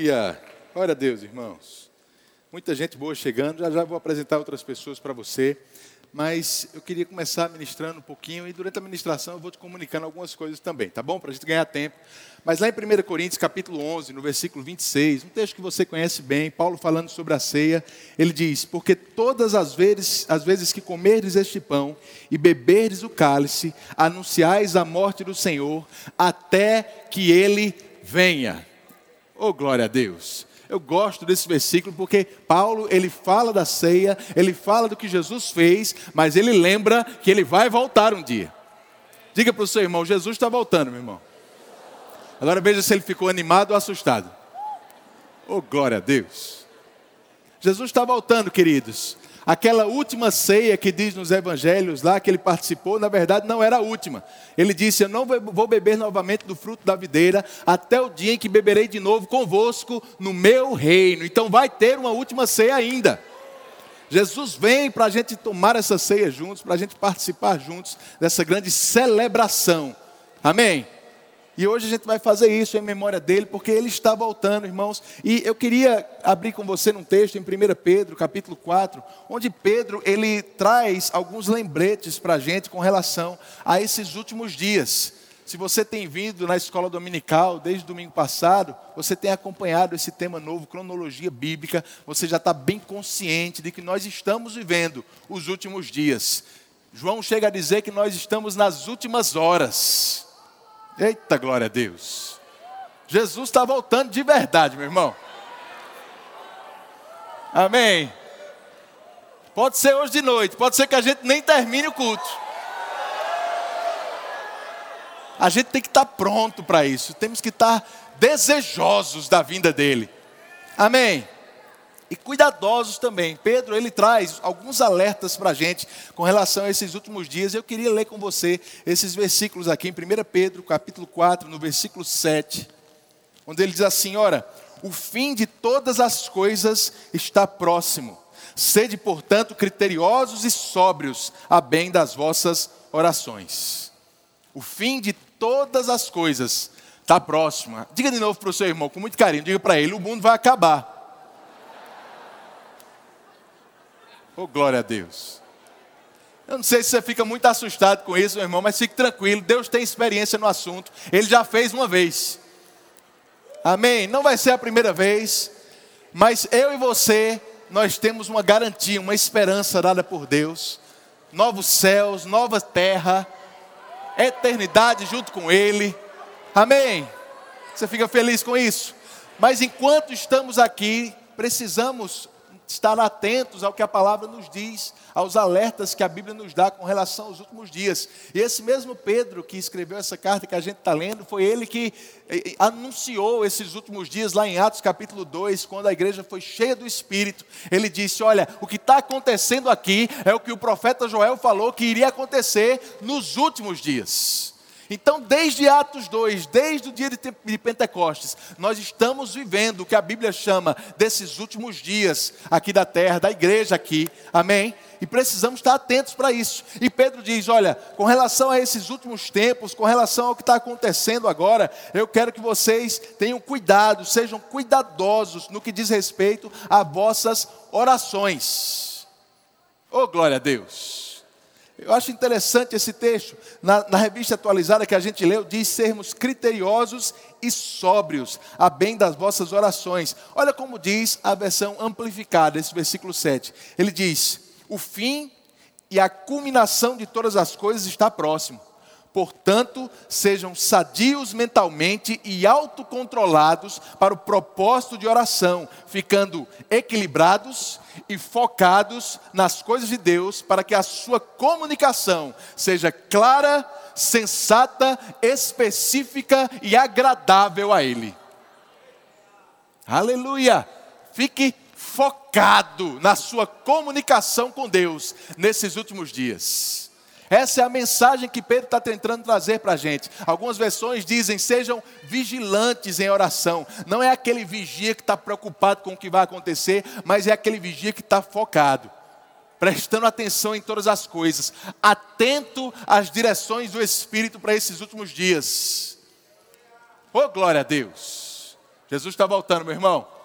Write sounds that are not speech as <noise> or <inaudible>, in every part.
Aleluia! Glória a Deus, irmãos. Muita gente boa chegando, já já vou apresentar outras pessoas para você. Mas eu queria começar ministrando um pouquinho e durante a ministração eu vou te comunicando algumas coisas também, tá bom? Para a gente ganhar tempo. Mas lá em 1 Coríntios, capítulo 11, no versículo 26, um texto que você conhece bem, Paulo falando sobre a ceia, ele diz: Porque todas as vezes, as vezes que comerdes este pão e beberdes o cálice, anunciais a morte do Senhor, até que ele venha. Oh, glória a Deus. Eu gosto desse versículo porque Paulo, ele fala da ceia, ele fala do que Jesus fez, mas ele lembra que ele vai voltar um dia. Diga para o seu irmão, Jesus está voltando, meu irmão. Agora veja se ele ficou animado ou assustado. Oh, glória a Deus. Jesus está voltando, queridos. Aquela última ceia que diz nos evangelhos lá que ele participou, na verdade não era a última. Ele disse: Eu não vou beber novamente do fruto da videira, até o dia em que beberei de novo convosco no meu reino. Então vai ter uma última ceia ainda. Jesus vem para a gente tomar essa ceia juntos, para a gente participar juntos dessa grande celebração. Amém? E hoje a gente vai fazer isso em memória dele, porque ele está voltando, irmãos. E eu queria abrir com você num texto em 1 Pedro, capítulo 4, onde Pedro ele traz alguns lembretes para a gente com relação a esses últimos dias. Se você tem vindo na escola dominical desde domingo passado, você tem acompanhado esse tema novo, cronologia bíblica, você já está bem consciente de que nós estamos vivendo os últimos dias. João chega a dizer que nós estamos nas últimas horas. Eita glória a Deus. Jesus está voltando de verdade, meu irmão. Amém. Pode ser hoje de noite, pode ser que a gente nem termine o culto. A gente tem que estar tá pronto para isso, temos que estar tá desejosos da vinda dele. Amém e cuidadosos também. Pedro, ele traz alguns alertas para a gente com relação a esses últimos dias. Eu queria ler com você esses versículos aqui em 1 Pedro, capítulo 4, no versículo 7, onde ele diz assim: Ora, o fim de todas as coisas está próximo. Sede, portanto, criteriosos e sóbrios, a bem das vossas orações. O fim de todas as coisas está próximo. Diga de novo para o seu irmão, com muito carinho, diga para ele: o mundo vai acabar. Oh, glória a Deus. Eu não sei se você fica muito assustado com isso, meu irmão, mas fique tranquilo. Deus tem experiência no assunto. Ele já fez uma vez. Amém? Não vai ser a primeira vez, mas eu e você, nós temos uma garantia, uma esperança dada por Deus. Novos céus, nova terra, eternidade junto com Ele. Amém? Você fica feliz com isso? Mas enquanto estamos aqui, precisamos estar atentos ao que a palavra nos diz, aos alertas que a Bíblia nos dá com relação aos últimos dias. E esse mesmo Pedro que escreveu essa carta que a gente está lendo, foi ele que anunciou esses últimos dias lá em Atos capítulo 2, quando a igreja foi cheia do Espírito. Ele disse: Olha, o que está acontecendo aqui é o que o profeta Joel falou que iria acontecer nos últimos dias. Então, desde Atos 2, desde o dia de Pentecostes, nós estamos vivendo o que a Bíblia chama desses últimos dias aqui da terra, da igreja aqui, amém? E precisamos estar atentos para isso. E Pedro diz: Olha, com relação a esses últimos tempos, com relação ao que está acontecendo agora, eu quero que vocês tenham cuidado, sejam cuidadosos no que diz respeito a vossas orações. Oh, glória a Deus! Eu acho interessante esse texto. Na, na, revista atualizada que a gente leu, diz sermos criteriosos e sóbrios, a bem das vossas orações. Olha como diz a versão amplificada, esse versículo 7. Ele diz: O fim e a culminação de todas as coisas está próximo. Portanto, sejam sadios mentalmente e autocontrolados para o propósito de oração, ficando equilibrados e focados nas coisas de Deus, para que a sua comunicação seja clara, sensata, específica e agradável a Ele. Aleluia! Fique focado na sua comunicação com Deus nesses últimos dias. Essa é a mensagem que Pedro está tentando trazer para a gente. Algumas versões dizem: sejam vigilantes em oração. Não é aquele vigia que está preocupado com o que vai acontecer, mas é aquele vigia que está focado, prestando atenção em todas as coisas, atento às direções do Espírito para esses últimos dias. Oh, glória a Deus! Jesus está voltando, meu irmão.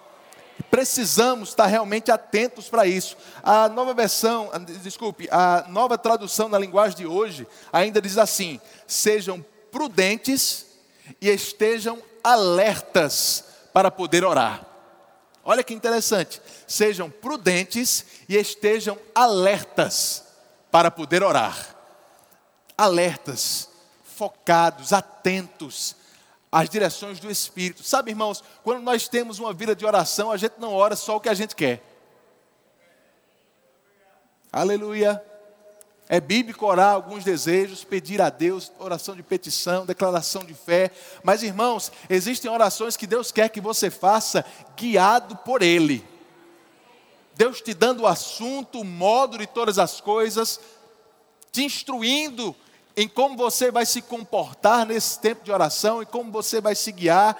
Precisamos estar realmente atentos para isso. A nova versão, desculpe, a nova tradução na linguagem de hoje ainda diz assim: sejam prudentes e estejam alertas para poder orar. Olha que interessante. Sejam prudentes e estejam alertas para poder orar. Alertas, focados, atentos às direções do Espírito. Sabe, irmãos, quando nós temos uma vida de oração, a gente não ora só o que a gente quer. Aleluia. É bíblico orar alguns desejos, pedir a Deus, oração de petição, declaração de fé. Mas, irmãos, existem orações que Deus quer que você faça guiado por Ele. Deus te dando o assunto, o modo de todas as coisas, te instruindo em como você vai se comportar nesse tempo de oração e como você vai se guiar,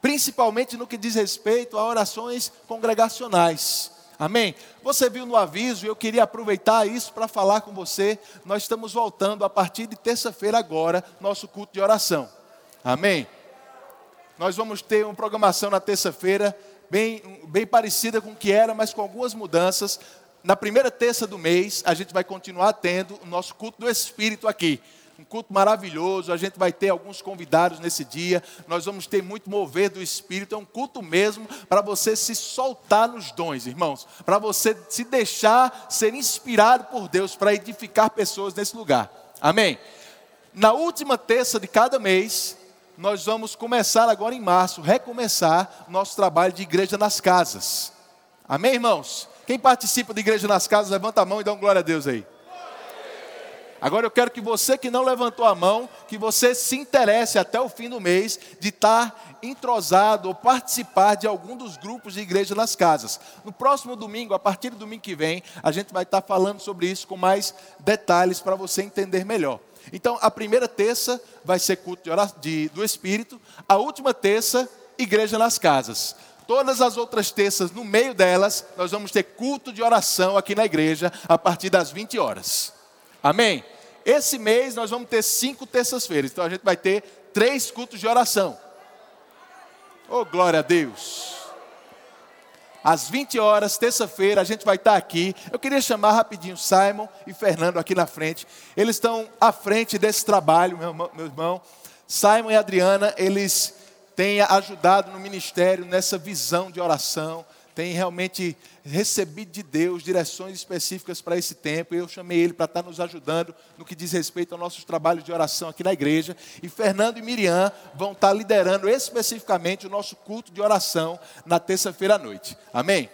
principalmente no que diz respeito a orações congregacionais. Amém? Você viu no aviso, eu queria aproveitar isso para falar com você. Nós estamos voltando a partir de terça-feira agora, nosso culto de oração. Amém? Nós vamos ter uma programação na terça-feira, bem, bem parecida com o que era, mas com algumas mudanças. Na primeira terça do mês, a gente vai continuar tendo o nosso culto do Espírito aqui um culto maravilhoso. A gente vai ter alguns convidados nesse dia. Nós vamos ter muito mover do Espírito. É um culto mesmo para você se soltar nos dons, irmãos. Para você se deixar ser inspirado por Deus para edificar pessoas nesse lugar. Amém? Na última terça de cada mês, nós vamos começar agora em março, recomeçar nosso trabalho de igreja nas casas. Amém, irmãos? Quem participa de igreja nas casas, levanta a mão e dá um glória a Deus aí. Agora eu quero que você que não levantou a mão, que você se interesse até o fim do mês de estar entrosado ou participar de algum dos grupos de igreja nas casas. No próximo domingo, a partir do domingo que vem, a gente vai estar falando sobre isso com mais detalhes para você entender melhor. Então, a primeira terça vai ser culto de, do Espírito, a última terça, igreja nas casas. Todas as outras terças, no meio delas, nós vamos ter culto de oração aqui na igreja, a partir das 20 horas. Amém? Esse mês nós vamos ter cinco terças-feiras, então a gente vai ter três cultos de oração. Oh, glória a Deus! Às 20 horas, terça-feira, a gente vai estar aqui. Eu queria chamar rapidinho Simon e Fernando aqui na frente. Eles estão à frente desse trabalho, meu, irmão. Simon e Adriana, eles têm ajudado no ministério nessa visão de oração tem realmente recebido de Deus direções específicas para esse tempo. Eu chamei ele para estar nos ajudando no que diz respeito aos nossos trabalhos de oração aqui na igreja. E Fernando e Miriam vão estar liderando especificamente o nosso culto de oração na terça-feira à noite. Amém?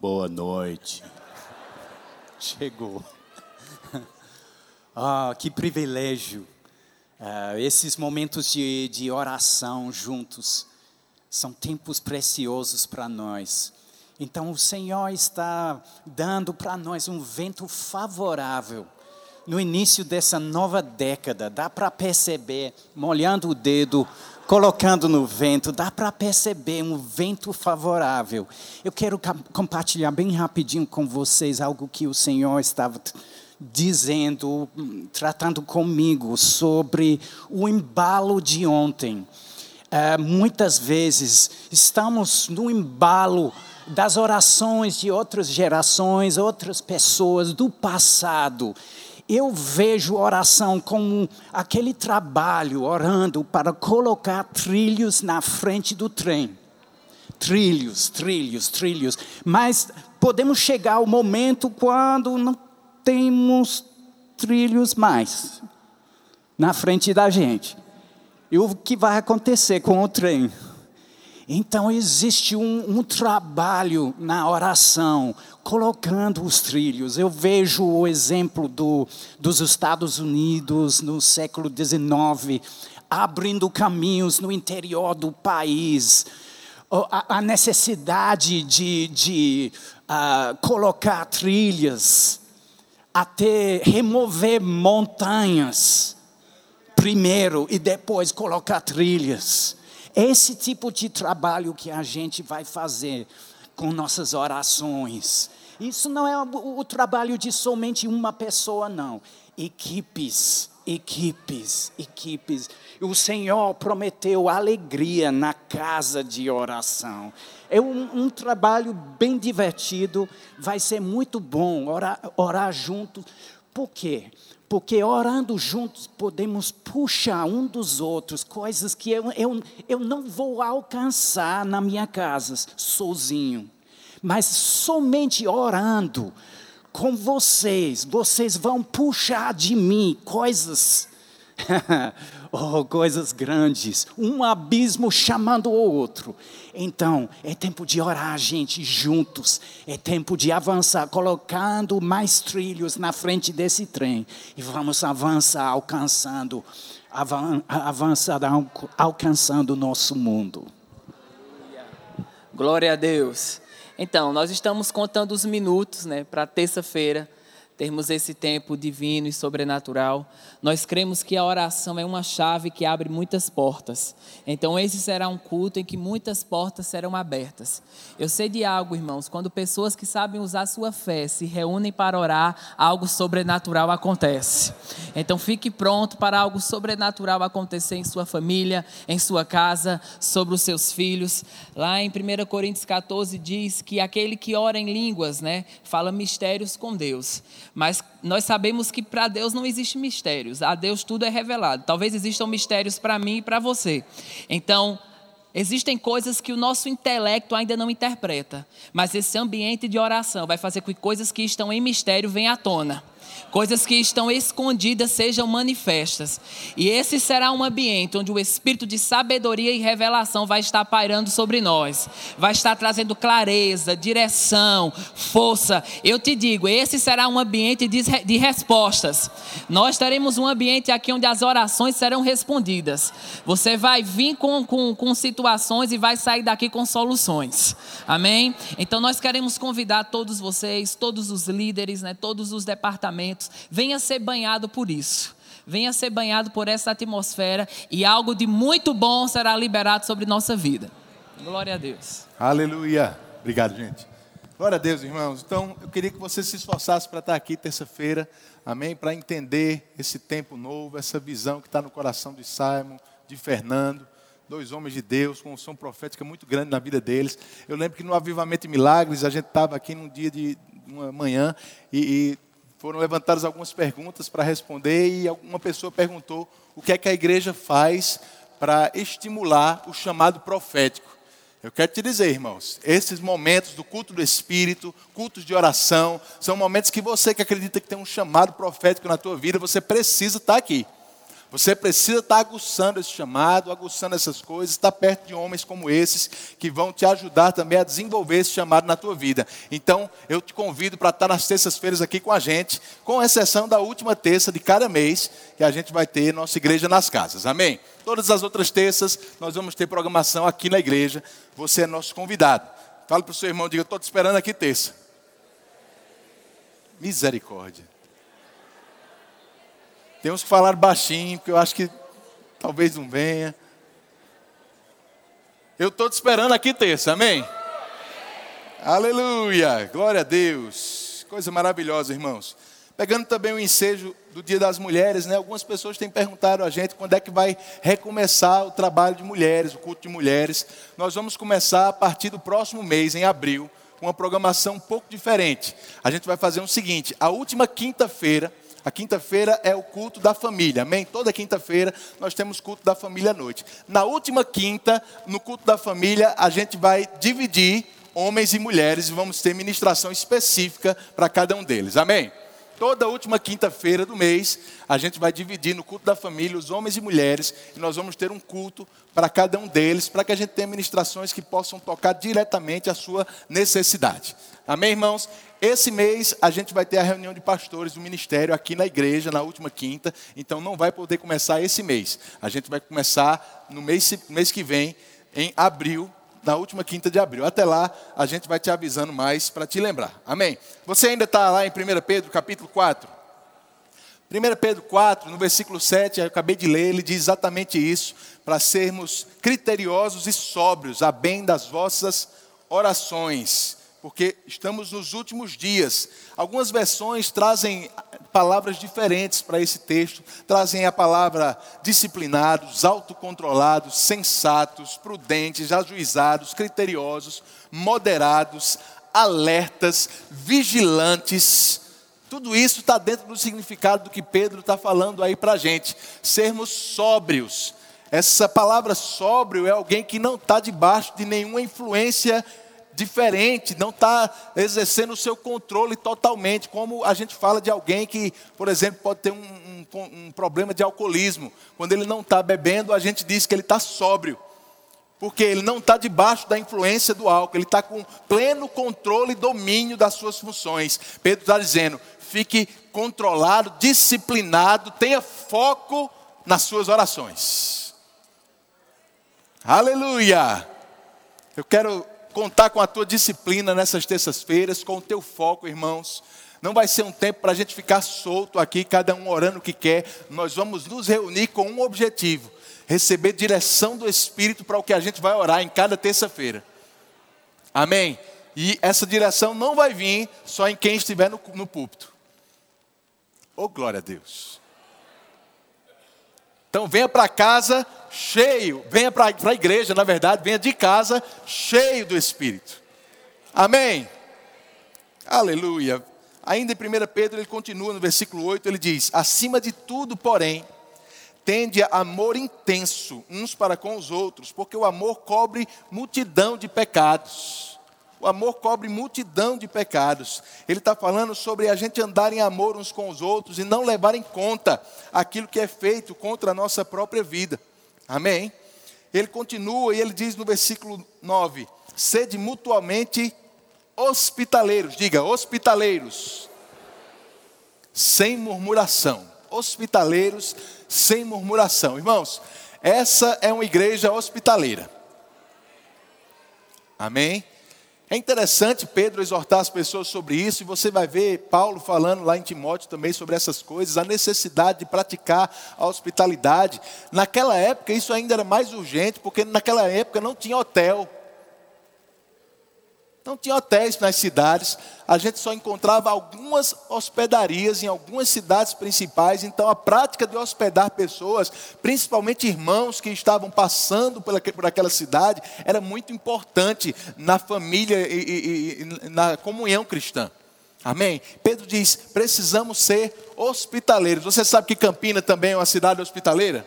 Boa noite. Chegou. <laughs> Ah, que privilégio. Ah, esses momentos de, de oração juntos são tempos preciosos para nós. Então, o Senhor está dando para nós um vento favorável no início dessa nova década. Dá para perceber, molhando o dedo, colocando no vento, dá para perceber um vento favorável. Eu quero compartilhar bem rapidinho com vocês algo que o Senhor estava dizendo, tratando comigo sobre o embalo de ontem. É, muitas vezes estamos no embalo das orações de outras gerações, outras pessoas do passado eu vejo oração como aquele trabalho, orando para colocar trilhos na frente do trem. Trilhos, trilhos, trilhos. Mas podemos chegar ao momento quando não temos trilhos mais na frente da gente. E o que vai acontecer com o trem? Então existe um, um, trabalho na oração, colocando os trilhos. Eu vejo o exemplo do, dos Estados Unidos no século XIX, abrindo caminhos no interior do país. A, a necessidade de, de uh, colocar trilhas, até remover montanhas primeiro e depois colocar trilhas esse tipo de trabalho que a gente vai fazer com nossas orações. Isso não é o, trabalho de somente uma pessoa, não. Equipes, equipes, equipes. O Senhor prometeu alegria na casa de oração. É um, um trabalho bem divertido, vai ser muito bom orar, orar juntos. Por quê? Porque orando juntos podemos puxar um dos outros coisas que eu, eu, eu não vou alcançar na minha casa sozinho. Mas somente orando com vocês, vocês vão puxar de mim coisas <laughs> oh, coisas grandes, um abismo chamando o outro. Então, é tempo de orar, gente, juntos. É tempo de avançar, colocando mais trilhos na frente desse trem. E vamos avançar, alcançando, avançar, alcançando o nosso mundo. Glória a Deus. Então, nós estamos contando os minutos né, para terça-feira termos esse tempo divino e sobrenatural. Nós cremos que a oração é uma chave que abre muitas portas. Então, esse será um culto em que muitas portas serão abertas. Eu sei de algo, irmãos, quando pessoas que sabem usar sua fé se reúnem para orar, algo sobrenatural acontece. Então, fique pronto para algo sobrenatural acontecer em sua família, em sua casa, sobre os seus filhos. Lá em 1 Coríntios 14 diz que aquele que ora em línguas, né, fala mistérios com Deus. Mas nós sabemos que para Deus não existe mistérios. A Deus tudo é revelado. Talvez existam mistérios para mim e para você. Então, Existem coisas que o nosso intelecto ainda não interpreta, mas esse ambiente de oração vai fazer com que coisas que estão em mistério venham à tona coisas que estão escondidas sejam manifestas. E esse será um ambiente onde o espírito de sabedoria e revelação vai estar pairando sobre nós, vai estar trazendo clareza, direção, força. Eu te digo, esse será um ambiente de, de respostas. Nós teremos um ambiente aqui onde as orações serão respondidas. Você vai vir com, com, com situações e vai sair daqui com soluções. Amém? Então nós queremos convidar todos vocês, todos os líderes, né, todos os departamentos venha ser banhado por isso. Venha ser banhado por essa atmosfera e algo de muito bom será liberado sobre nossa vida. Glória a Deus. Aleluia. Obrigado, gente. Glória a Deus, irmãos. Então, eu queria que você se esforçasse para estar aqui terça-feira, amém? Para entender esse tempo novo, essa visão que está no coração de Simon, de Fernando dois homens de Deus, com um som profético muito grande na vida deles. Eu lembro que no Avivamento e Milagres, a gente estava aqui num dia de uma manhã e, e foram levantadas algumas perguntas para responder e alguma pessoa perguntou o que é que a igreja faz para estimular o chamado profético. Eu quero te dizer, irmãos, esses momentos do culto do Espírito, cultos de oração, são momentos que você que acredita que tem um chamado profético na tua vida, você precisa estar aqui. Você precisa estar aguçando esse chamado, aguçando essas coisas, estar perto de homens como esses que vão te ajudar também a desenvolver esse chamado na tua vida. Então, eu te convido para estar nas terças-feiras aqui com a gente, com exceção da última terça de cada mês, que a gente vai ter nossa igreja nas casas. Amém? Todas as outras terças nós vamos ter programação aqui na igreja. Você é nosso convidado. Fala para o seu irmão, diga, estou te esperando aqui terça. Misericórdia. Tem uns que falaram baixinho, porque eu acho que talvez não venha. Eu estou te esperando aqui terça, amém? Aleluia, glória a Deus. Coisa maravilhosa, irmãos. Pegando também o ensejo do Dia das Mulheres, né? Algumas pessoas têm perguntado a gente quando é que vai recomeçar o trabalho de mulheres, o culto de mulheres. Nós vamos começar a partir do próximo mês, em abril, com uma programação um pouco diferente. A gente vai fazer o seguinte: a última quinta-feira a quinta-feira é o culto da família, amém? Toda quinta-feira nós temos culto da família à noite. Na última quinta, no culto da família, a gente vai dividir homens e mulheres e vamos ter ministração específica para cada um deles, amém? Toda última quinta-feira do mês, a gente vai dividir no culto da família os homens e mulheres, e nós vamos ter um culto para cada um deles, para que a gente tenha ministrações que possam tocar diretamente a sua necessidade. Amém, irmãos? Esse mês a gente vai ter a reunião de pastores do ministério aqui na igreja, na última quinta, então não vai poder começar esse mês. A gente vai começar no mês, mês que vem, em abril, na última quinta de abril. Até lá, a gente vai te avisando mais para te lembrar. Amém? Você ainda está lá em 1 Pedro, capítulo 4? 1 Pedro 4, no versículo 7, eu acabei de ler, ele diz exatamente isso, para sermos criteriosos e sóbrios, a bem das vossas orações, porque estamos nos últimos dias. Algumas versões trazem palavras diferentes para esse texto, trazem a palavra disciplinados, autocontrolados, sensatos, prudentes, ajuizados, criteriosos, moderados, alertas, vigilantes tudo isso está dentro do significado do que Pedro está falando aí para a gente. Sermos sóbrios. Essa palavra sóbrio é alguém que não está debaixo de nenhuma influência diferente, não está exercendo o seu controle totalmente, como a gente fala de alguém que, por exemplo, pode ter um, um, um problema de alcoolismo. Quando ele não está bebendo, a gente diz que ele está sóbrio porque ele não está debaixo da influência do álcool, ele está com pleno controle e domínio das suas funções. Pedro está dizendo: fique controlado, disciplinado, tenha foco nas suas orações. Aleluia! Eu quero contar com a tua disciplina nessas terças-feiras, com o teu foco, irmãos. Não vai ser um tempo para a gente ficar solto aqui, cada um orando o que quer. Nós vamos nos reunir com um objetivo: receber direção do Espírito para o que a gente vai orar em cada terça-feira. Amém? E essa direção não vai vir só em quem estiver no, no púlpito. Oh, glória a Deus. Então venha para casa cheio, venha para a igreja, na verdade, venha de casa cheio do Espírito. Amém? Aleluia. Ainda em 1 Pedro, ele continua no versículo 8, ele diz: Acima de tudo, porém, tende amor intenso uns para com os outros, porque o amor cobre multidão de pecados. O amor cobre multidão de pecados. Ele está falando sobre a gente andar em amor uns com os outros e não levar em conta aquilo que é feito contra a nossa própria vida. Amém? Ele continua e ele diz no versículo 9: sede mutuamente hospitaleiros. Diga, hospitaleiros. Sem murmuração. Hospitaleiros sem murmuração. Irmãos, essa é uma igreja hospitaleira. Amém? É interessante Pedro exortar as pessoas sobre isso, e você vai ver Paulo falando lá em Timóteo também sobre essas coisas, a necessidade de praticar a hospitalidade. Naquela época isso ainda era mais urgente, porque naquela época não tinha hotel. Não tinha hotéis nas cidades, a gente só encontrava algumas hospedarias em algumas cidades principais. Então, a prática de hospedar pessoas, principalmente irmãos que estavam passando por aquela cidade, era muito importante na família e, e, e na comunhão cristã. Amém? Pedro diz: precisamos ser hospitaleiros. Você sabe que Campina também é uma cidade hospitaleira?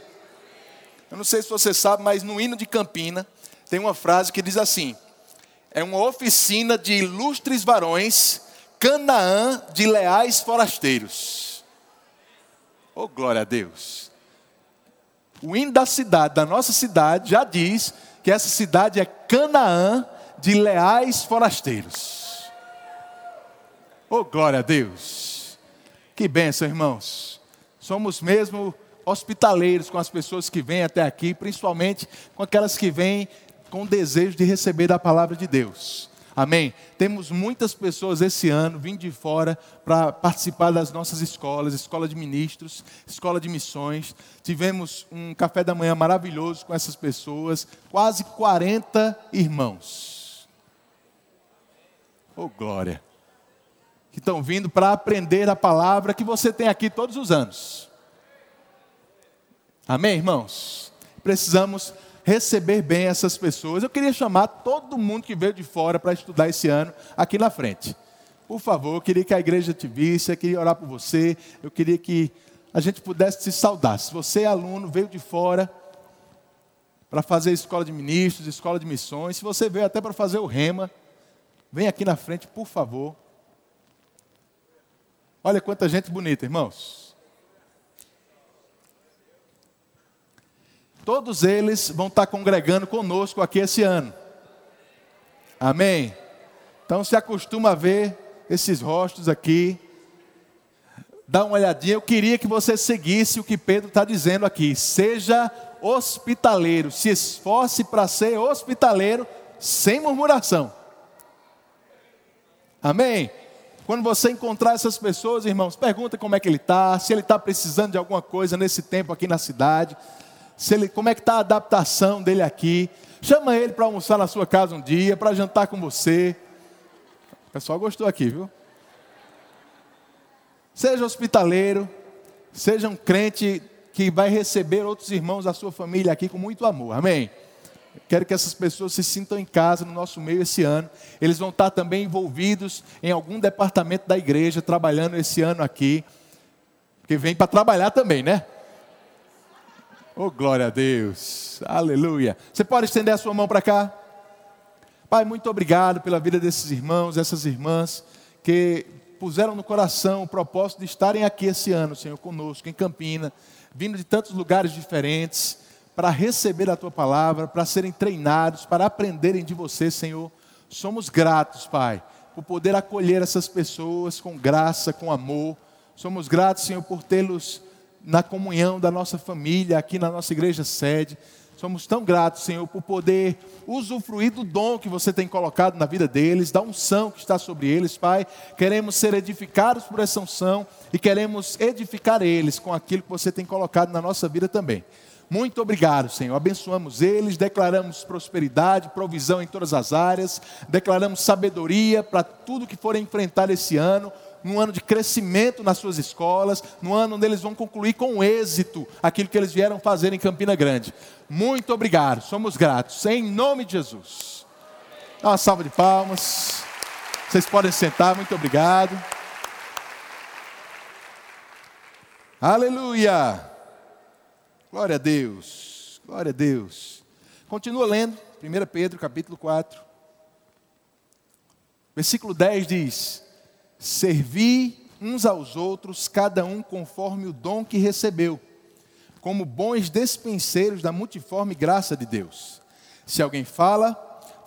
Eu não sei se você sabe, mas no hino de Campina tem uma frase que diz assim: é uma oficina de ilustres varões, Canaã de leais forasteiros. Oh, glória a Deus. O hino da cidade, da nossa cidade, já diz que essa cidade é Canaã de leais forasteiros. Oh, glória a Deus. Que bênção, irmãos. Somos mesmo hospitaleiros com as pessoas que vêm até aqui, principalmente com aquelas que vêm com desejo de receber da palavra de Deus. Amém? Temos muitas pessoas esse ano vindo de fora para participar das nossas escolas, escola de ministros, escola de missões. Tivemos um café da manhã maravilhoso com essas pessoas, quase 40 irmãos. Oh, glória! Que estão vindo para aprender a palavra que você tem aqui todos os anos. Amém, irmãos? Precisamos receber bem essas pessoas. Eu queria chamar todo mundo que veio de fora para estudar esse ano aqui na frente. Por favor, eu queria que a igreja te visse, eu queria orar por você, eu queria que a gente pudesse se saudar. Se você é aluno, veio de fora para fazer escola de ministros, escola de missões, se você veio até para fazer o rema, vem aqui na frente, por favor. Olha quanta gente bonita, irmãos. Todos eles vão estar congregando conosco aqui esse ano. Amém? Então se acostuma a ver esses rostos aqui. Dá uma olhadinha. Eu queria que você seguisse o que Pedro está dizendo aqui. Seja hospitaleiro. Se esforce para ser hospitaleiro sem murmuração. Amém? Quando você encontrar essas pessoas, irmãos, pergunta como é que ele está, se ele está precisando de alguma coisa nesse tempo aqui na cidade, se ele, como é que está a adaptação dele aqui. Chama ele para almoçar na sua casa um dia, para jantar com você. O pessoal gostou aqui, viu? Seja hospitaleiro, seja um crente que vai receber outros irmãos da sua família aqui com muito amor. Amém? Quero que essas pessoas se sintam em casa no nosso meio esse ano. Eles vão estar também envolvidos em algum departamento da igreja, trabalhando esse ano aqui. Porque vem para trabalhar também, né? Oh, glória a Deus. Aleluia. Você pode estender a sua mão para cá? Pai, muito obrigado pela vida desses irmãos, essas irmãs que puseram no coração o propósito de estarem aqui esse ano, Senhor, conosco, em Campina, vindo de tantos lugares diferentes, para receber a tua palavra, para serem treinados, para aprenderem de você, Senhor. Somos gratos, Pai, por poder acolher essas pessoas com graça, com amor. Somos gratos, Senhor, por tê-los na comunhão da nossa família, aqui na nossa igreja sede. Somos tão gratos, Senhor, por poder usufruir do dom que você tem colocado na vida deles, da unção que está sobre eles, Pai. Queremos ser edificados por essa unção e queremos edificar eles com aquilo que você tem colocado na nossa vida também. Muito obrigado, Senhor. Abençoamos eles, declaramos prosperidade, provisão em todas as áreas, declaramos sabedoria para tudo que for enfrentar esse ano num ano de crescimento nas suas escolas, no ano onde eles vão concluir com êxito aquilo que eles vieram fazer em Campina Grande. Muito obrigado, somos gratos, em nome de Jesus. Dá uma salva de palmas. Vocês podem sentar, muito obrigado. Aleluia! Glória a Deus, glória a Deus. Continua lendo, 1 Pedro capítulo 4. Versículo 10 diz: Servi uns aos outros, cada um conforme o dom que recebeu, como bons despenseiros da multiforme graça de Deus. Se alguém fala,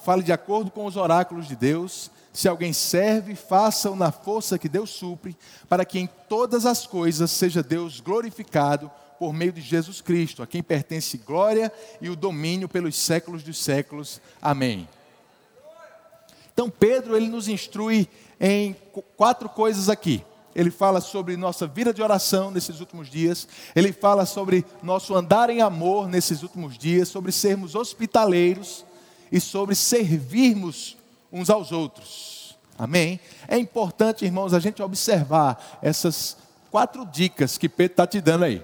fale de acordo com os oráculos de Deus. Se alguém serve, faça-o na força que Deus supre, para que em todas as coisas seja Deus glorificado por meio de Jesus Cristo, a quem pertence glória e o domínio pelos séculos dos séculos. Amém. Então Pedro ele nos instrui em quatro coisas aqui. Ele fala sobre nossa vida de oração nesses últimos dias. Ele fala sobre nosso andar em amor nesses últimos dias, sobre sermos hospitaleiros e sobre servirmos uns aos outros. Amém? É importante, irmãos, a gente observar essas quatro dicas que Pedro está te dando aí.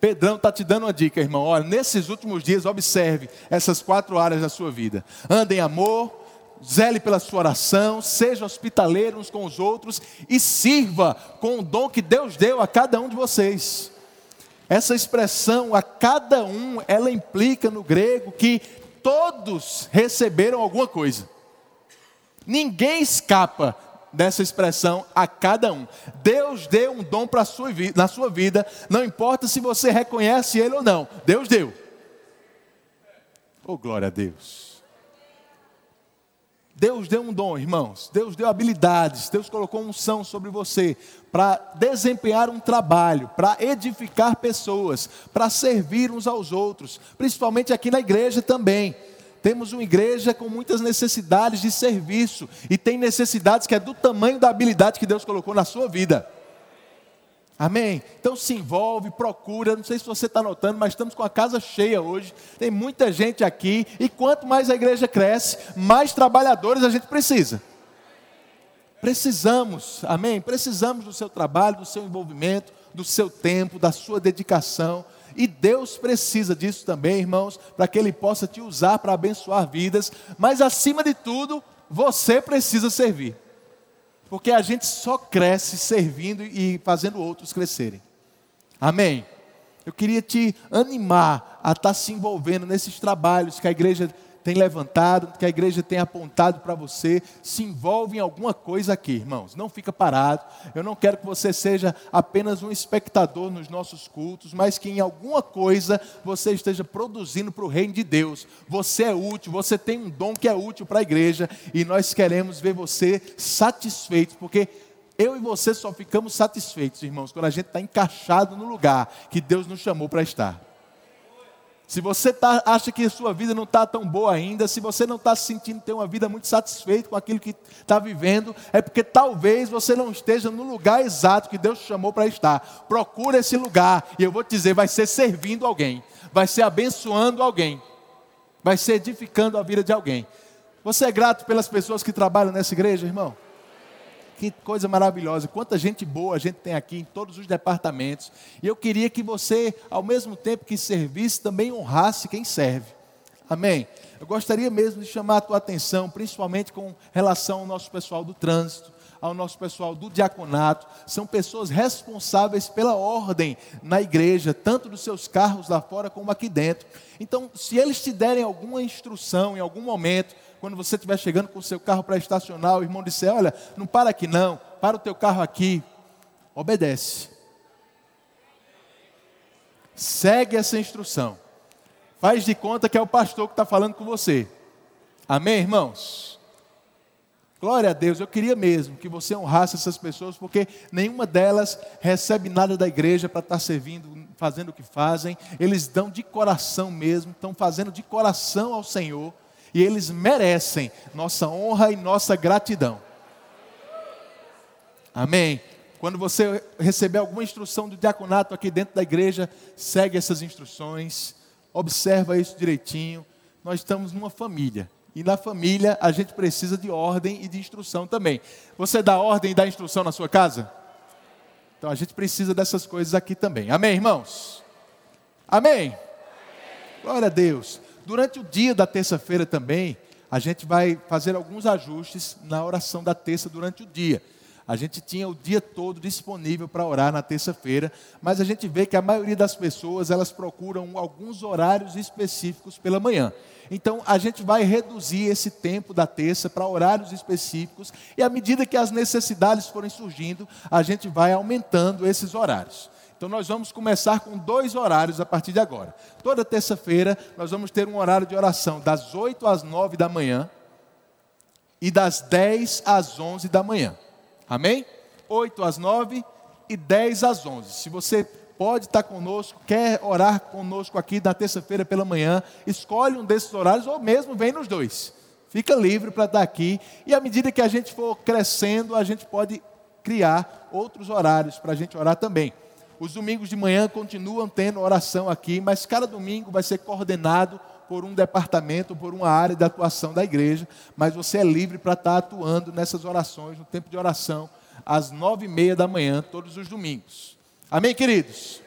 Pedrão está te dando uma dica, irmão. Olha, nesses últimos dias, observe essas quatro áreas da sua vida: anda em amor, zele pela sua oração, seja hospitaleiro uns com os outros e sirva com o dom que Deus deu a cada um de vocês. Essa expressão, a cada um, ela implica no grego que todos receberam alguma coisa. Ninguém escapa dessa expressão a cada um. Deus deu um dom para sua na sua vida, não importa se você reconhece ele ou não. Deus deu. Oh, glória a Deus. Deus deu um dom, irmãos. Deus deu habilidades. Deus colocou unção sobre você para desempenhar um trabalho, para edificar pessoas, para servir uns aos outros, principalmente aqui na igreja também. Temos uma igreja com muitas necessidades de serviço e tem necessidades que é do tamanho da habilidade que Deus colocou na sua vida. Amém? Então se envolve, procura. Não sei se você está notando, mas estamos com a casa cheia hoje. Tem muita gente aqui. E quanto mais a igreja cresce, mais trabalhadores a gente precisa. Precisamos, amém? Precisamos do seu trabalho, do seu envolvimento, do seu tempo, da sua dedicação. E Deus precisa disso também, irmãos, para que Ele possa te usar para abençoar vidas. Mas acima de tudo, você precisa servir. Porque a gente só cresce servindo e fazendo outros crescerem. Amém? Eu queria te animar a estar se envolvendo nesses trabalhos que a igreja tem levantado, que a igreja tem apontado para você, se envolve em alguma coisa aqui, irmãos. Não fica parado. Eu não quero que você seja apenas um espectador nos nossos cultos, mas que em alguma coisa você esteja produzindo para o reino de Deus. Você é útil, você tem um dom que é útil para a igreja e nós queremos ver você satisfeito, porque eu e você só ficamos satisfeitos, irmãos, quando a gente está encaixado no lugar que Deus nos chamou para estar. Se você tá, acha que a sua vida não está tão boa ainda, se você não está se sentindo ter uma vida muito satisfeito com aquilo que está vivendo, é porque talvez você não esteja no lugar exato que Deus te chamou para estar. Procura esse lugar, e eu vou te dizer, vai ser servindo alguém, vai ser abençoando alguém, vai ser edificando a vida de alguém. Você é grato pelas pessoas que trabalham nessa igreja, irmão? Que coisa maravilhosa. Quanta gente boa a gente tem aqui em todos os departamentos. E eu queria que você, ao mesmo tempo que servisse, também honrasse quem serve. Amém? Eu gostaria mesmo de chamar a tua atenção, principalmente com relação ao nosso pessoal do trânsito, ao nosso pessoal do diaconato. São pessoas responsáveis pela ordem na igreja, tanto dos seus carros lá fora como aqui dentro. Então, se eles te derem alguma instrução em algum momento, quando você estiver chegando com o seu carro para estacionar, o irmão disser: Olha, não para aqui não, para o teu carro aqui. Obedece. Segue essa instrução. Faz de conta que é o pastor que está falando com você. Amém, irmãos? Glória a Deus, eu queria mesmo que você honrasse essas pessoas, porque nenhuma delas recebe nada da igreja para estar servindo, fazendo o que fazem, eles dão de coração mesmo, estão fazendo de coração ao Senhor e eles merecem nossa honra e nossa gratidão. Amém. Quando você receber alguma instrução do diaconato aqui dentro da igreja, segue essas instruções, observa isso direitinho. Nós estamos numa família. E na família a gente precisa de ordem e de instrução também. Você dá ordem e dá instrução na sua casa? Então a gente precisa dessas coisas aqui também. Amém, irmãos? Amém? Amém. Glória a Deus. Durante o dia da terça-feira também, a gente vai fazer alguns ajustes na oração da terça durante o dia. A gente tinha o dia todo disponível para orar na terça-feira, mas a gente vê que a maioria das pessoas elas procuram alguns horários específicos pela manhã. Então a gente vai reduzir esse tempo da terça para horários específicos e à medida que as necessidades forem surgindo, a gente vai aumentando esses horários. Então nós vamos começar com dois horários a partir de agora. Toda terça-feira nós vamos ter um horário de oração das 8 às 9 da manhã e das 10 às 11 da manhã. Amém? 8 às 9 e 10 às 11. Se você pode estar conosco, quer orar conosco aqui na terça-feira pela manhã, escolhe um desses horários ou mesmo vem nos dois. Fica livre para estar aqui e à medida que a gente for crescendo, a gente pode criar outros horários para a gente orar também. Os domingos de manhã continuam tendo oração aqui, mas cada domingo vai ser coordenado por um departamento, por uma área de atuação da igreja. Mas você é livre para estar atuando nessas orações, no tempo de oração, às nove e meia da manhã, todos os domingos. Amém, queridos?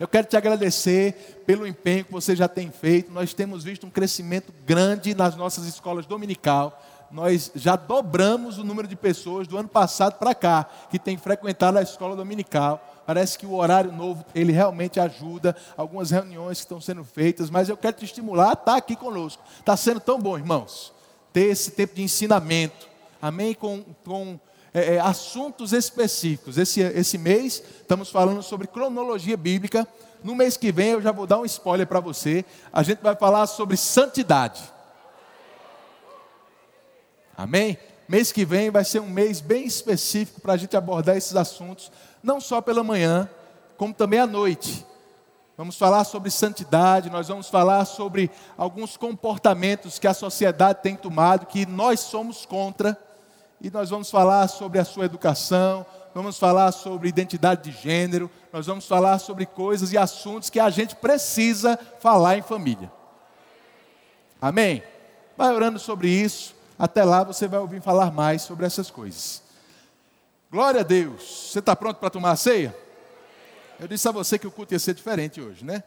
Eu quero te agradecer pelo empenho que você já tem feito. Nós temos visto um crescimento grande nas nossas escolas dominical nós já dobramos o número de pessoas do ano passado para cá que tem frequentado a escola dominical. Parece que o horário novo, ele realmente ajuda. Algumas reuniões que estão sendo feitas, mas eu quero te estimular a estar aqui conosco. Está sendo tão bom, irmãos, ter esse tempo de ensinamento. Amém? Com, com é, é, assuntos específicos. Esse, esse mês, estamos falando sobre cronologia bíblica. No mês que vem, eu já vou dar um spoiler para você. A gente vai falar sobre santidade. Amém? Mês que vem vai ser um mês bem específico para a gente abordar esses assuntos, não só pela manhã, como também à noite. Vamos falar sobre santidade, nós vamos falar sobre alguns comportamentos que a sociedade tem tomado, que nós somos contra, e nós vamos falar sobre a sua educação, vamos falar sobre identidade de gênero, nós vamos falar sobre coisas e assuntos que a gente precisa falar em família. Amém? Vai orando sobre isso. Até lá você vai ouvir falar mais sobre essas coisas. Glória a Deus. Você está pronto para tomar a ceia? Eu disse a você que o culto ia ser diferente hoje, né?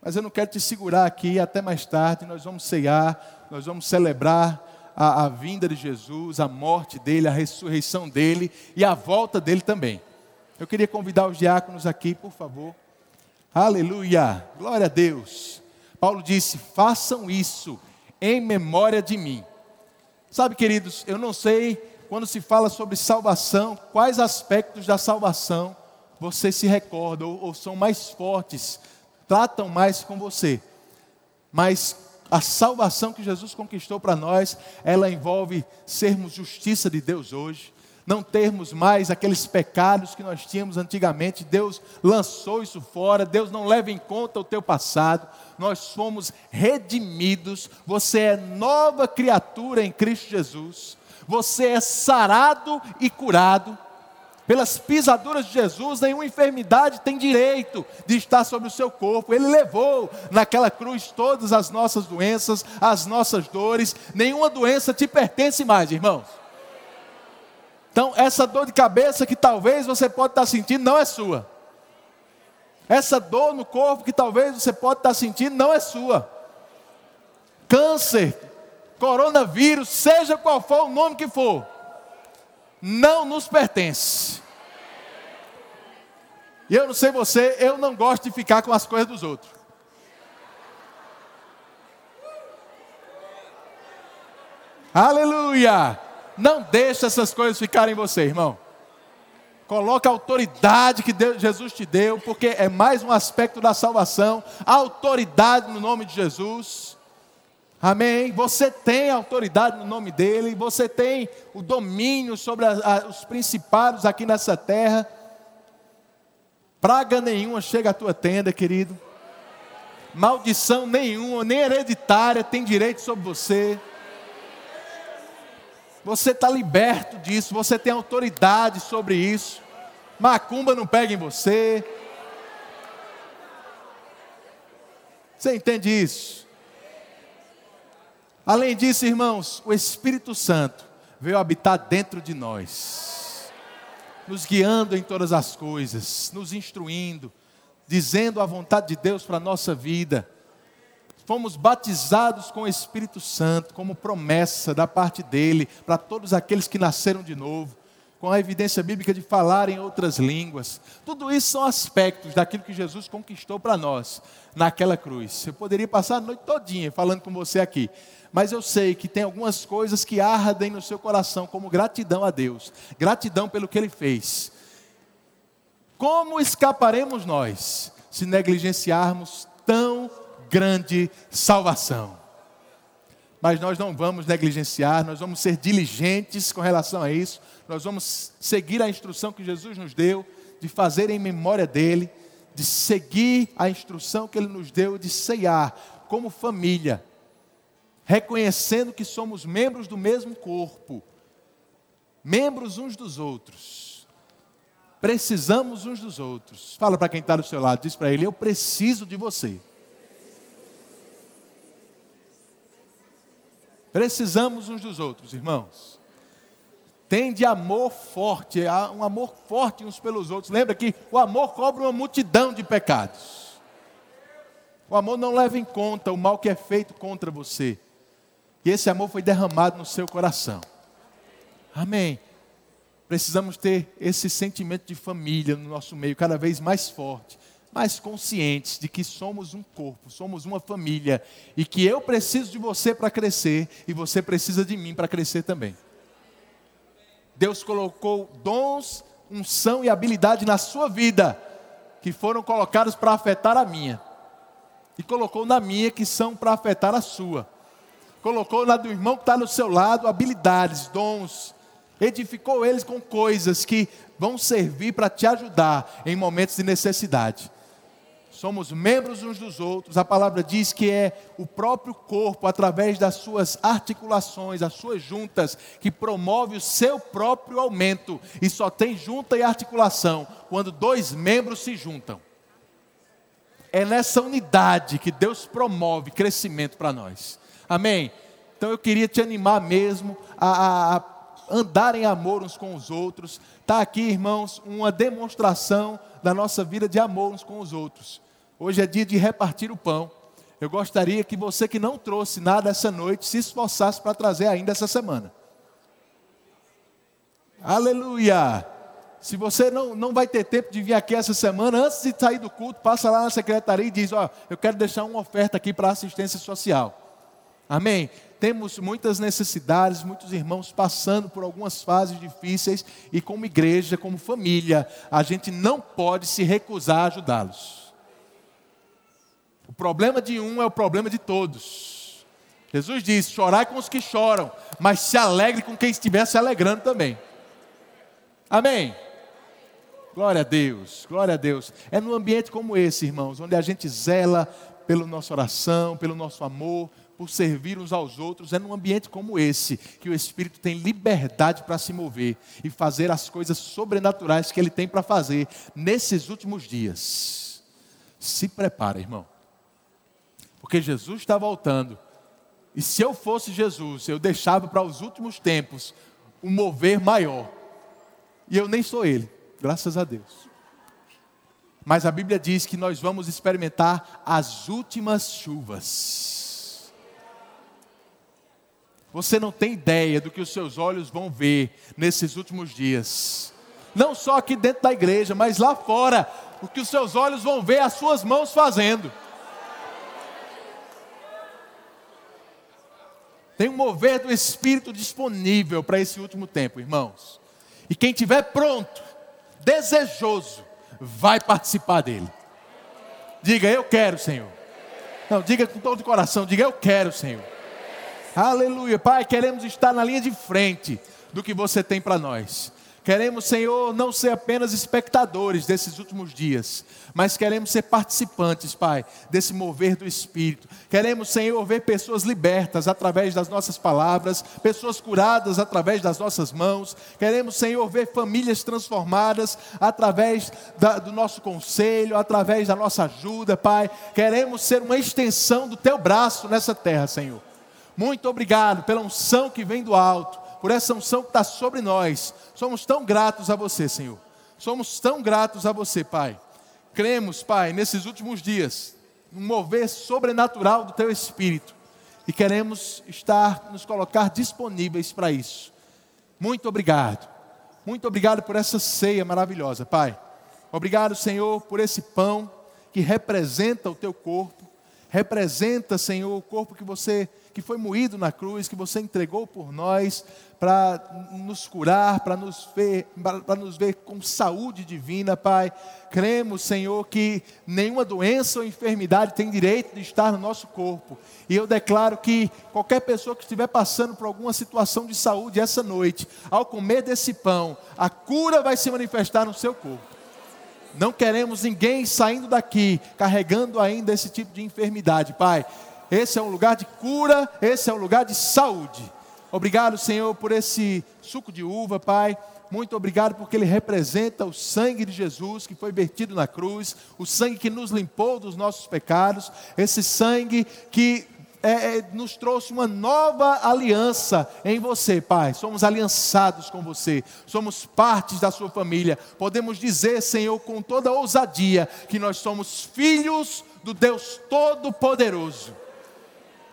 Mas eu não quero te segurar aqui até mais tarde. Nós vamos ceiar, nós vamos celebrar a, a vinda de Jesus, a morte dele, a ressurreição dele e a volta dele também. Eu queria convidar os diáconos aqui, por favor. Aleluia! Glória a Deus. Paulo disse: façam isso em memória de mim. Sabe, queridos, eu não sei quando se fala sobre salvação, quais aspectos da salvação você se recorda ou, ou são mais fortes, tratam mais com você. Mas a salvação que Jesus conquistou para nós, ela envolve sermos justiça de Deus hoje. não termos mais aqueles pecados que nós tínhamos antigamente. Deus lançou isso fora, Deus não leva em conta o teu passado. Nós fomos redimidos, você é nova criatura em Cristo Jesus. Você é sarado e curado. Pelas pisaduras de Jesus, nenhuma enfermidade tem direito de estar sobre o seu corpo. Ele levou naquela cruz todas as nossas doenças, as nossas dores. Nenhuma doença te pertence mais, irmãos. Então, essa dor de cabeça que talvez você pode estar sentindo não é sua. Essa dor no corpo que talvez você pode estar sentindo não é sua. Câncer, coronavírus, seja qual for o nome que for, não nos pertence. E eu não sei você, eu não gosto de ficar com as coisas dos outros. Aleluia! Não deixe essas coisas ficarem em você, irmão. Coloca a autoridade que Deus, Jesus te deu, porque é mais um aspecto da salvação. autoridade no nome de Jesus. Amém. Você tem autoridade no nome dele, você tem o domínio sobre a, a, os principados aqui nessa terra. Praga nenhuma chega à tua tenda, querido. Maldição nenhuma, nem hereditária, tem direito sobre você. Você está liberto disso, você tem autoridade sobre isso. Macumba não pega em você. Você entende isso? Além disso, irmãos, o Espírito Santo veio habitar dentro de nós, nos guiando em todas as coisas, nos instruindo, dizendo a vontade de Deus para a nossa vida fomos batizados com o Espírito Santo, como promessa da parte dele, para todos aqueles que nasceram de novo, com a evidência bíblica de falar em outras línguas. Tudo isso são aspectos daquilo que Jesus conquistou para nós naquela cruz. Eu poderia passar a noite todinha falando com você aqui, mas eu sei que tem algumas coisas que ardem no seu coração, como gratidão a Deus, gratidão pelo que ele fez. Como escaparemos nós se negligenciarmos tão grande salvação. Mas nós não vamos negligenciar, nós vamos ser diligentes com relação a isso, nós vamos seguir a instrução que Jesus nos deu, de fazer em memória dele, de seguir a instrução que ele nos deu de ceiar como família, reconhecendo que somos membros do mesmo corpo, membros uns dos outros. Precisamos uns dos outros. Fala para quem está do seu lado, diz para ele: Eu preciso de você. Precisamos uns dos outros, irmãos. Tem de amor forte, um amor forte uns pelos outros. Lembra que o amor cobre uma multidão de pecados. O amor não leva em conta o mal que é feito contra você. E esse amor foi derramado no seu coração. Amém. Precisamos ter esse sentimento de família no nosso meio cada vez mais forte mais conscientes de que somos um corpo, somos uma família e que eu preciso de você para crescer e você precisa de mim para crescer também. Deus colocou dons, unção e habilidade na sua vida que foram colocados para afetar a minha. E colocou na minha que são para afetar a sua. Colocou na do irmão que está no seu lado habilidades, dons. Edificou eles com coisas que vão servir para te ajudar em momentos de necessidade somos membros uns dos outros. A palavra diz que é o próprio corpo, através das suas articulações, as suas juntas, que promove o seu próprio aumento. E só tem junta e articulação quando dois membros se juntam. É nessa unidade que Deus promove crescimento para nós. Amém? Então eu queria te animar mesmo a, a andar em amor uns com os outros. Está aqui, irmãos, uma demonstração da nossa vida de amor uns com os outros. Hoje é dia de repartir o pão. Eu gostaria que você que não trouxe nada essa noite se esforçasse para trazer ainda essa semana. Aleluia! Se você não, não vai ter tempo de vir aqui essa semana, antes de sair do culto, passa lá na secretaria e diz: Ó, eu quero deixar uma oferta aqui para assistência social. Amém? Temos muitas necessidades, muitos irmãos passando por algumas fases difíceis e, como igreja, como família, a gente não pode se recusar a ajudá-los. O problema de um é o problema de todos. Jesus diz: chorai com os que choram, mas se alegre com quem estiver se alegrando também. Amém? Glória a Deus, glória a Deus. É num ambiente como esse, irmãos, onde a gente zela pela nossa oração, pelo nosso amor, por servir uns aos outros. É num ambiente como esse que o Espírito tem liberdade para se mover e fazer as coisas sobrenaturais que ele tem para fazer nesses últimos dias. Se prepara, irmão. Porque Jesus está voltando. E se eu fosse Jesus, eu deixava para os últimos tempos um mover maior. E eu nem sou ele graças a Deus. Mas a Bíblia diz que nós vamos experimentar as últimas chuvas. Você não tem ideia do que os seus olhos vão ver nesses últimos dias. Não só aqui dentro da igreja, mas lá fora, o que os seus olhos vão ver as suas mãos fazendo. Tem um mover do Espírito disponível para esse último tempo, irmãos. E quem tiver pronto, desejoso, vai participar dele. Diga, eu quero, Senhor. Não, diga com todo o coração, diga, eu quero, Senhor. Aleluia. Pai, queremos estar na linha de frente do que você tem para nós. Queremos, Senhor, não ser apenas espectadores desses últimos dias, mas queremos ser participantes, Pai, desse mover do Espírito. Queremos, Senhor, ver pessoas libertas através das nossas palavras, pessoas curadas através das nossas mãos. Queremos, Senhor, ver famílias transformadas através da, do nosso conselho, através da nossa ajuda, Pai. Queremos ser uma extensão do Teu braço nessa terra, Senhor. Muito obrigado pela unção que vem do alto por essa unção que está sobre nós. Somos tão gratos a você, Senhor. Somos tão gratos a você, Pai. Cremos, Pai, nesses últimos dias, um mover sobrenatural do Teu Espírito. E queremos estar, nos colocar disponíveis para isso. Muito obrigado. Muito obrigado por essa ceia maravilhosa, Pai. Obrigado, Senhor, por esse pão que representa o Teu corpo. Representa, Senhor, o corpo que você que foi moído na cruz, que você entregou por nós para nos curar, para nos ver, para nos ver com saúde divina, Pai. Cremos, Senhor, que nenhuma doença ou enfermidade tem direito de estar no nosso corpo. E eu declaro que qualquer pessoa que estiver passando por alguma situação de saúde essa noite, ao comer desse pão, a cura vai se manifestar no seu corpo. Não queremos ninguém saindo daqui carregando ainda esse tipo de enfermidade, Pai esse é um lugar de cura, esse é um lugar de saúde. Obrigado, Senhor, por esse suco de uva, Pai. Muito obrigado porque ele representa o sangue de Jesus que foi vertido na cruz, o sangue que nos limpou dos nossos pecados, esse sangue que é, é, nos trouxe uma nova aliança em você, Pai. Somos aliançados com você, somos partes da sua família. Podemos dizer, Senhor, com toda ousadia, que nós somos filhos do Deus Todo-Poderoso.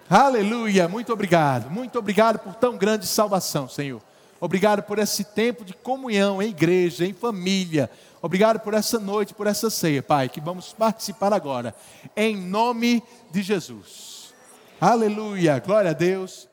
Aleluia, muito obrigado, muito obrigado por tão grande salvação, Senhor. Obrigado por esse tempo de comunhão em igreja, em família. Obrigado por essa noite, por essa ceia, Pai, que vamos participar agora, em nome de Jesus. Aleluia, glória a Deus.